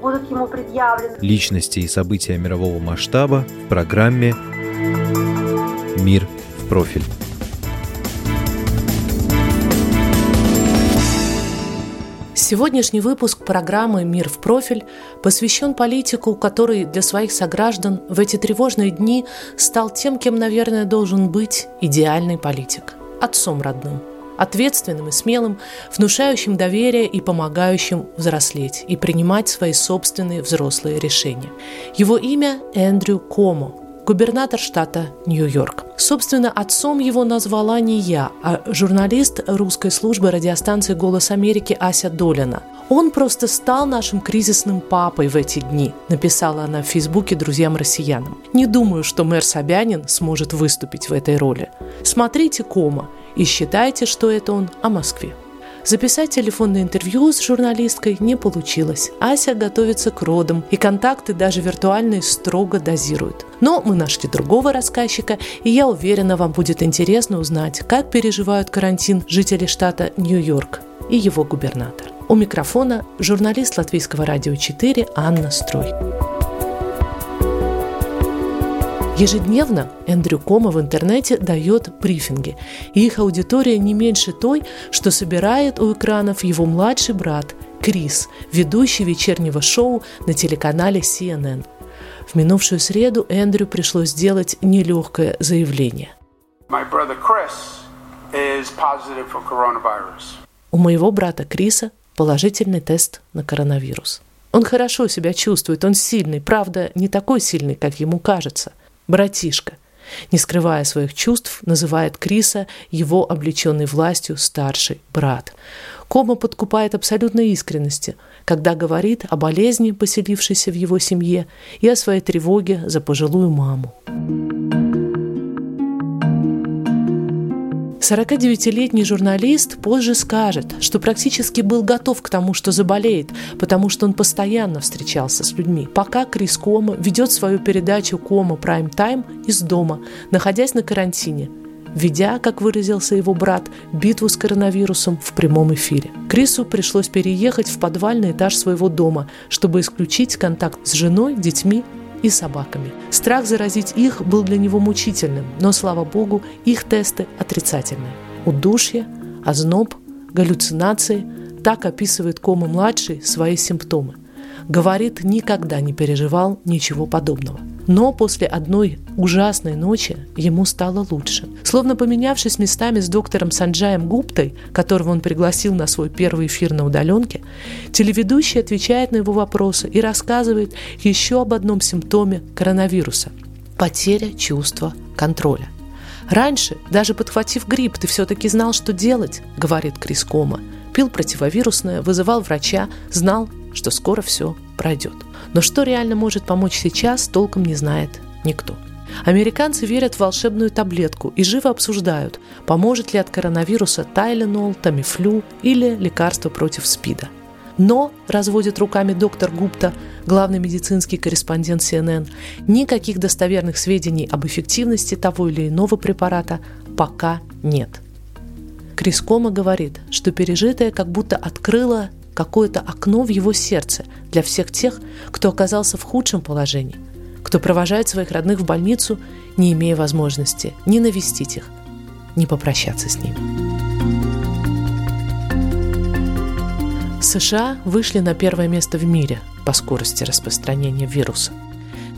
будут ему предъявлены. Личности и события мирового масштаба в программе «Мир в профиль». Сегодняшний выпуск программы «Мир в профиль» посвящен политику, который для своих сограждан в эти тревожные дни стал тем, кем, наверное, должен быть идеальный политик – отцом родным – ответственным и смелым, внушающим доверие и помогающим взрослеть и принимать свои собственные взрослые решения. Его имя Эндрю Комо, губернатор штата Нью-Йорк. Собственно, отцом его назвала не я, а журналист русской службы радиостанции «Голос Америки» Ася Долина. «Он просто стал нашим кризисным папой в эти дни», написала она в Фейсбуке друзьям-россиянам. «Не думаю, что мэр Собянин сможет выступить в этой роли. Смотрите Кома и считайте, что это он о Москве». Записать телефонное интервью с журналисткой не получилось. Ася готовится к родам, и контакты даже виртуальные строго дозируют. Но мы нашли другого рассказчика, и я уверена, вам будет интересно узнать, как переживают карантин жители штата Нью-Йорк и его губернатор. У микрофона журналист Латвийского радио 4 Анна Строй. Ежедневно Эндрю Кома в интернете дает брифинги, и их аудитория не меньше той, что собирает у экранов его младший брат Крис, ведущий вечернего шоу на телеканале CNN. В минувшую среду Эндрю пришлось сделать нелегкое заявление. У моего брата Криса положительный тест на коронавирус. Он хорошо себя чувствует, он сильный, правда, не такой сильный, как ему кажется – братишка, не скрывая своих чувств, называет Криса его облеченный властью старший брат. Кома подкупает абсолютной искренности, когда говорит о болезни, поселившейся в его семье, и о своей тревоге за пожилую маму. 49-летний журналист позже скажет, что практически был готов к тому, что заболеет, потому что он постоянно встречался с людьми. Пока Крис Кома ведет свою передачу Кома Prime Time из дома, находясь на карантине, ведя, как выразился его брат, битву с коронавирусом в прямом эфире. Крису пришлось переехать в подвальный этаж своего дома, чтобы исключить контакт с женой, детьми и собаками. Страх заразить их был для него мучительным, но, слава богу, их тесты отрицательные. Удушье, озноб, галлюцинации – так описывает Кома-младший свои симптомы. Говорит, никогда не переживал ничего подобного – но после одной ужасной ночи ему стало лучше. Словно поменявшись местами с доктором Санджаем Гуптой, которого он пригласил на свой первый эфир на удаленке, телеведущий отвечает на его вопросы и рассказывает еще об одном симптоме коронавируса – потеря чувства контроля. «Раньше, даже подхватив грипп, ты все-таки знал, что делать», — говорит Крис Кома. Пил противовирусное, вызывал врача, знал, что скоро все пройдет. Но что реально может помочь сейчас, толком не знает никто. Американцы верят в волшебную таблетку и живо обсуждают, поможет ли от коронавируса Тайленол, Тамифлю или лекарство против СПИДа. Но, разводит руками доктор Гупта, главный медицинский корреспондент CNN, никаких достоверных сведений об эффективности того или иного препарата пока нет. Крис Кома говорит, что пережитое как будто открыло какое-то окно в его сердце для всех тех, кто оказался в худшем положении, кто провожает своих родных в больницу, не имея возможности ни навестить их, ни попрощаться с ними. США вышли на первое место в мире по скорости распространения вируса.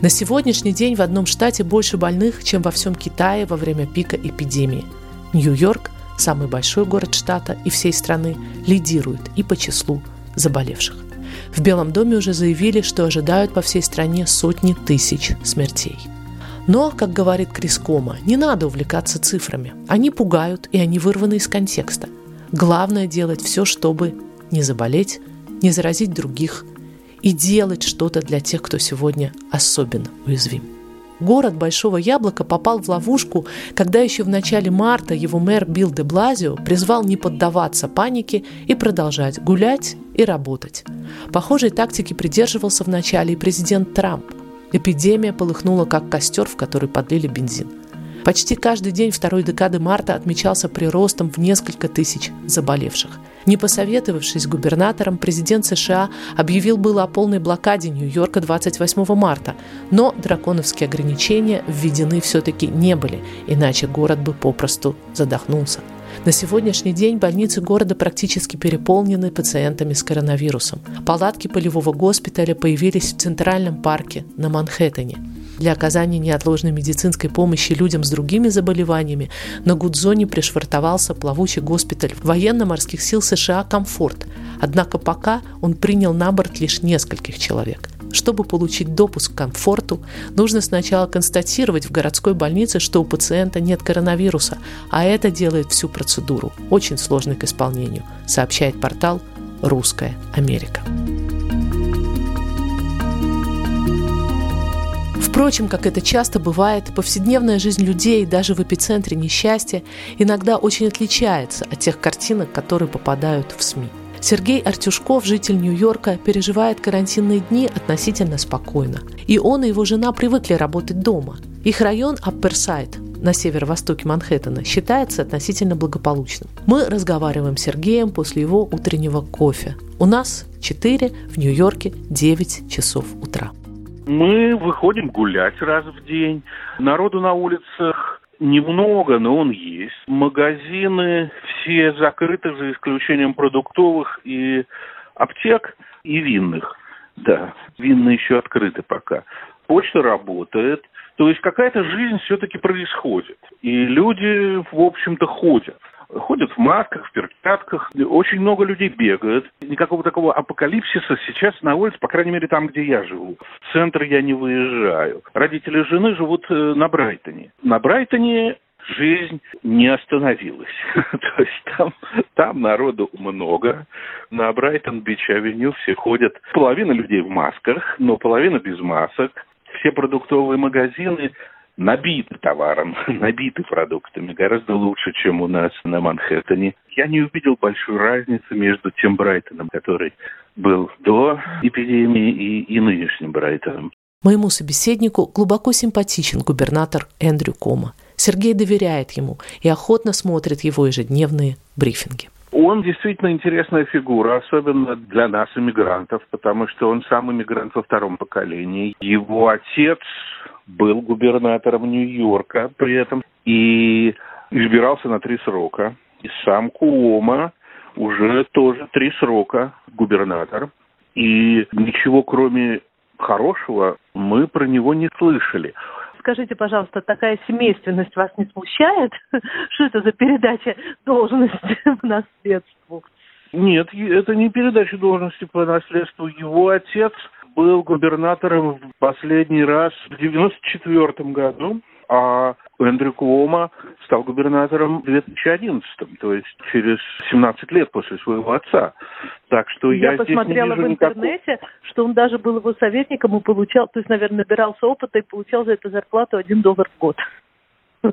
На сегодняшний день в одном штате больше больных, чем во всем Китае во время пика эпидемии. Нью-Йорк самый большой город штата и всей страны, лидирует и по числу заболевших. В Белом доме уже заявили, что ожидают по всей стране сотни тысяч смертей. Но, как говорит Крис Кома, не надо увлекаться цифрами. Они пугают, и они вырваны из контекста. Главное делать все, чтобы не заболеть, не заразить других и делать что-то для тех, кто сегодня особенно уязвим. Город Большого Яблока попал в ловушку, когда еще в начале марта его мэр Билл де Блазио призвал не поддаваться панике и продолжать гулять и работать. Похожей тактики придерживался вначале и президент Трамп. Эпидемия полыхнула как костер, в который подлили бензин. Почти каждый день второй декады марта отмечался приростом в несколько тысяч заболевших. Не посоветовавшись с губернатором, президент США объявил было о полной блокаде Нью-Йорка 28 марта, но драконовские ограничения введены все-таки не были, иначе город бы попросту задохнулся. На сегодняшний день больницы города практически переполнены пациентами с коронавирусом. Палатки полевого госпиталя появились в Центральном парке на Манхэттене. Для оказания неотложной медицинской помощи людям с другими заболеваниями на Гудзоне пришвартовался плавучий госпиталь военно-морских сил США «Комфорт». Однако пока он принял на борт лишь нескольких человек. Чтобы получить допуск к комфорту, нужно сначала констатировать в городской больнице, что у пациента нет коронавируса, а это делает всю процедуру очень сложной к исполнению, сообщает портал «Русская Америка». Впрочем, как это часто бывает, повседневная жизнь людей даже в эпицентре несчастья иногда очень отличается от тех картинок, которые попадают в СМИ. Сергей Артюшков, житель Нью-Йорка, переживает карантинные дни относительно спокойно. И он и его жена привыкли работать дома. Их район Апперсайд на северо-востоке Манхэттена считается относительно благополучным. Мы разговариваем с Сергеем после его утреннего кофе. У нас 4, в Нью-Йорке 9 часов утра. Мы выходим гулять раз в день. Народу на улицах немного, но он есть. Магазины все закрыты, за исключением продуктовых и аптек, и винных. Да, винные еще открыты пока. Почта работает. То есть какая-то жизнь все-таки происходит. И люди, в общем-то, ходят ходят в масках, в перчатках. Очень много людей бегают. Никакого такого апокалипсиса сейчас на улице, по крайней мере, там, где я живу. В центр я не выезжаю. Родители жены живут э, на Брайтоне. На Брайтоне жизнь не остановилась. То есть там, там народу много. На Брайтон-Бич-Авеню все ходят. Половина людей в масках, но половина без масок. Все продуктовые магазины набиты товаром, набиты продуктами, гораздо лучше, чем у нас на Манхэттене. Я не увидел большой разницы между тем Брайтоном, который был до эпидемии, и, и нынешним Брайтоном. Моему собеседнику глубоко симпатичен губернатор Эндрю Кома. Сергей доверяет ему и охотно смотрит его ежедневные брифинги. Он действительно интересная фигура, особенно для нас, иммигрантов, потому что он сам иммигрант во втором поколении. Его отец был губернатором Нью-Йорка при этом и избирался на три срока. И сам Куома уже тоже три срока губернатор. И ничего кроме хорошего мы про него не слышали. Скажите, пожалуйста, такая семейственность вас не смущает? Что это за передача должности в наследству? Нет, это не передача должности по наследству. Его отец был губернатором в последний раз в 94 году, а Эндрю Куома стал губернатором в 2011, то есть через 17 лет после своего отца. Так что я, я посмотрела в интернете, никакого... что он даже был его советником и получал, то есть, наверное, набирался опыта и получал за это зарплату 1 доллар в год.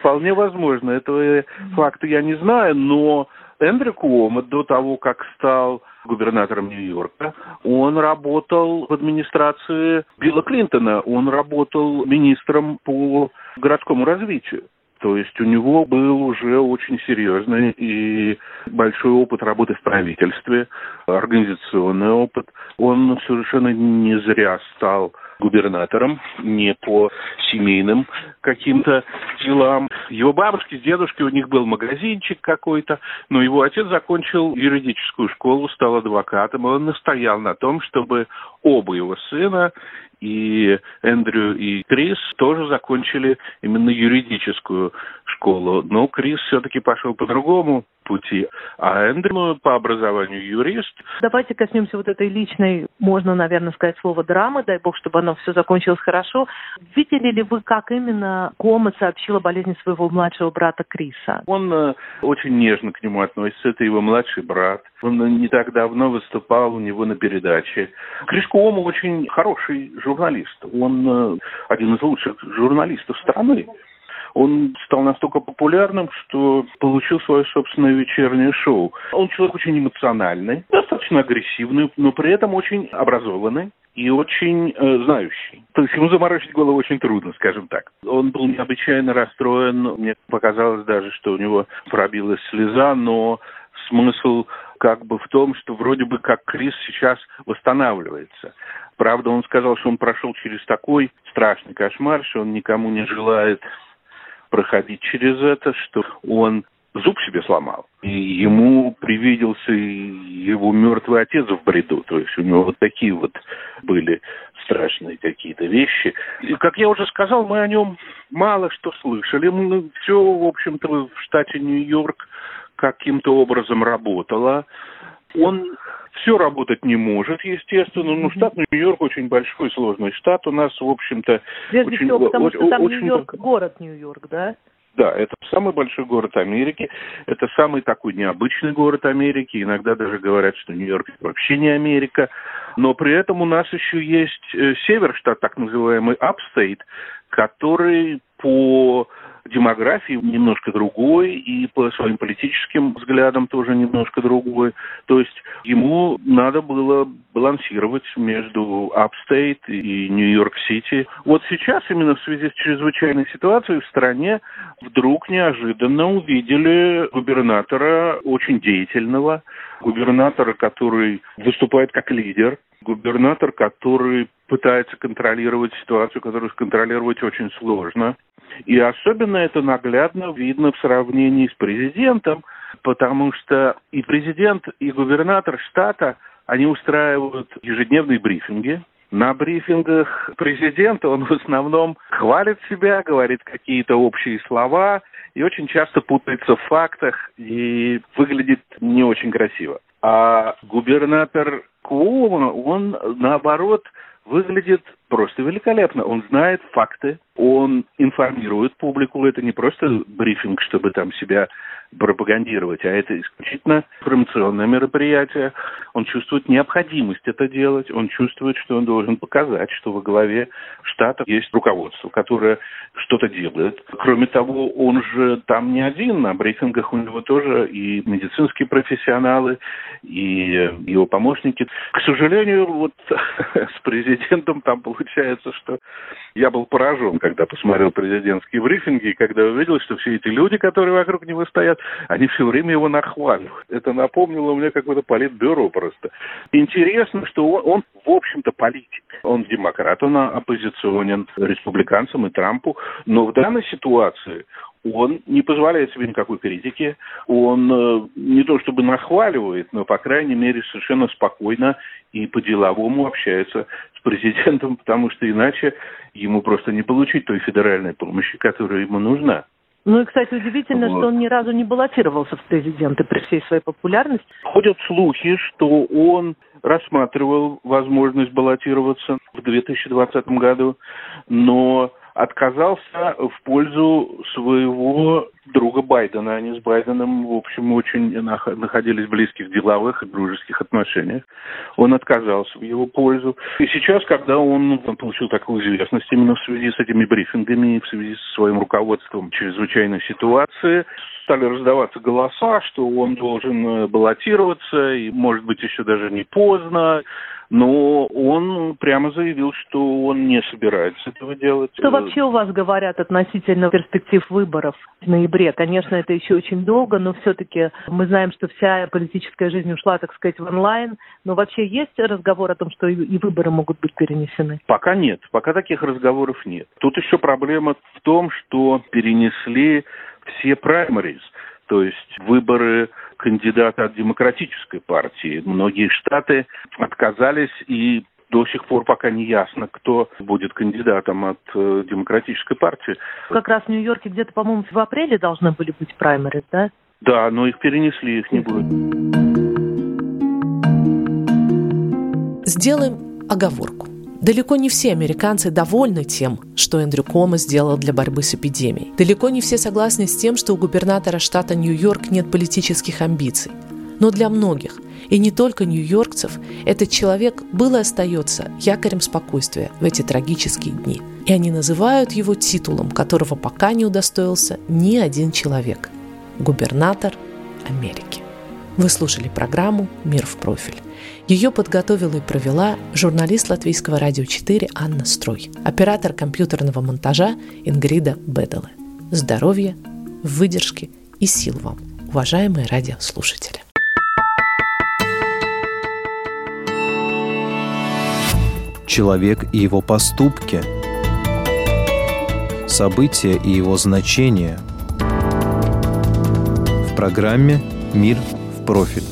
Вполне возможно. Этого факта я не знаю, но Эндрю Куома до того, как стал губернатором Нью-Йорка, он работал в администрации Билла Клинтона, он работал министром по городскому развитию. То есть у него был уже очень серьезный и большой опыт работы в правительстве, организационный опыт. Он совершенно не зря стал губернатором, не по семейным каким-то делам. Его бабушки, дедушки, у них был магазинчик какой-то, но его отец закончил юридическую школу, стал адвокатом, и он настоял на том, чтобы оба его сына и Эндрю и Крис тоже закончили именно юридическую школу. Но Крис все-таки пошел по другому пути. А Эндрю по образованию юрист. Давайте коснемся вот этой личной, можно, наверное, сказать слово драмы, дай бог, чтобы оно все закончилось хорошо. Видели ли вы, как именно Кома сообщила о болезни своего младшего брата Криса? Он э, очень нежно к нему относится, это его младший брат. Он не так давно выступал у него на передаче. Крис Кома очень хороший журналист. Он э, один из лучших журналистов страны он стал настолько популярным, что получил свое собственное вечернее шоу. Он человек очень эмоциональный, достаточно агрессивный, но при этом очень образованный и очень э, знающий. То есть ему заморочить голову очень трудно, скажем так. Он был необычайно расстроен. Мне показалось даже, что у него пробилась слеза, но смысл как бы в том, что вроде бы как Крис сейчас восстанавливается. Правда, он сказал, что он прошел через такой страшный кошмар, что он никому не желает проходить через это, что он зуб себе сломал. И ему привиделся его мертвый отец в бреду. То есть у него вот такие вот были страшные какие-то вещи. И, как я уже сказал, мы о нем мало что слышали. Мы, все, в общем-то, в штате Нью-Йорк каким-то образом работало. Он все работать не может, естественно. Ну, штат Нью-Йорк очень большой, сложный штат. У нас, в общем-то... Прежде очень, всего, потому что там очень... Нью-Йорк, город Нью-Йорк, да? Да, это самый большой город Америки, это самый такой необычный город Америки, иногда даже говорят, что Нью-Йорк вообще не Америка, но при этом у нас еще есть э, север штат, так называемый Upstate, который по демографии немножко другой и по своим политическим взглядам тоже немножко другой. То есть ему надо было балансировать между upstate и Нью-Йорк-Сити. Вот сейчас именно в связи с чрезвычайной ситуацией в стране вдруг неожиданно увидели губернатора очень деятельного, губернатора, который выступает как лидер, губернатор, который пытается контролировать ситуацию, которую контролировать очень сложно. И особенно это наглядно видно в сравнении с президентом, потому что и президент, и губернатор штата, они устраивают ежедневные брифинги. На брифингах президента он в основном хвалит себя, говорит какие-то общие слова и очень часто путается в фактах и выглядит не очень красиво. А губернатор Куома, он наоборот выглядит просто великолепно. Он знает факты, он информирует публику. Это не просто брифинг, чтобы там себя пропагандировать, а это исключительно информационное мероприятие. Он чувствует необходимость это делать, он чувствует, что он должен показать, что во главе штата есть руководство, которое что-то делает. Кроме того, он же там не один, на брифингах у него тоже и медицинские профессионалы, и его помощники. К сожалению, вот с президентом там получается, что я был поражен, когда посмотрел президентские брифинги, и когда увидел, что все эти люди, которые вокруг него стоят, они все время его нахваливают. Это напомнило мне какое-то политбюро просто. Интересно, что он, он в общем-то, политик. Он демократ, он оппозиционен республиканцам и Трампу, но в данной ситуации он не позволяет себе никакой критики, он э, не то чтобы нахваливает, но, по крайней мере, совершенно спокойно и по-деловому общается с президентом, потому что иначе ему просто не получить той федеральной помощи, которая ему нужна. Ну и, кстати, удивительно, вот. что он ни разу не баллотировался в президенты при всей своей популярности. Ходят слухи, что он рассматривал возможность баллотироваться в 2020 году, но отказался в пользу своего друга Байдена. Они с Байденом, в общем, очень находились в близких деловых и дружеских отношениях. Он отказался в его пользу. И сейчас, когда он, он получил такую известность именно в связи с этими брифингами, в связи со своим руководством чрезвычайной ситуации, стали раздаваться голоса, что он должен баллотироваться, и, может быть, еще даже не поздно но он прямо заявил, что он не собирается этого делать. Что вообще у вас говорят относительно перспектив выборов в ноябре? Конечно, это еще очень долго, но все-таки мы знаем, что вся политическая жизнь ушла, так сказать, в онлайн. Но вообще есть разговор о том, что и выборы могут быть перенесены? Пока нет, пока таких разговоров нет. Тут еще проблема в том, что перенесли все праймерис, то есть выборы кандидата от демократической партии. Многие штаты отказались и до сих пор пока не ясно, кто будет кандидатом от э, демократической партии. Как раз в Нью-Йорке где-то, по-моему, в апреле должны были быть праймеры, да? Да, но их перенесли, их не будет. Сделаем оговорку. Далеко не все американцы довольны тем, что Эндрю Кома сделал для борьбы с эпидемией. Далеко не все согласны с тем, что у губернатора штата Нью-Йорк нет политических амбиций. Но для многих, и не только нью-йоркцев, этот человек был и остается якорем спокойствия в эти трагические дни. И они называют его титулом, которого пока не удостоился ни один человек – губернатор Америки. Вы слушали программу «Мир в профиль». Ее подготовила и провела журналист Латвийского радио 4 Анна Строй, оператор компьютерного монтажа Ингрида Беделе. Здоровья, выдержки и сил вам, уважаемые радиослушатели. Человек и его поступки, события и его значения в программе «Мир в профиль»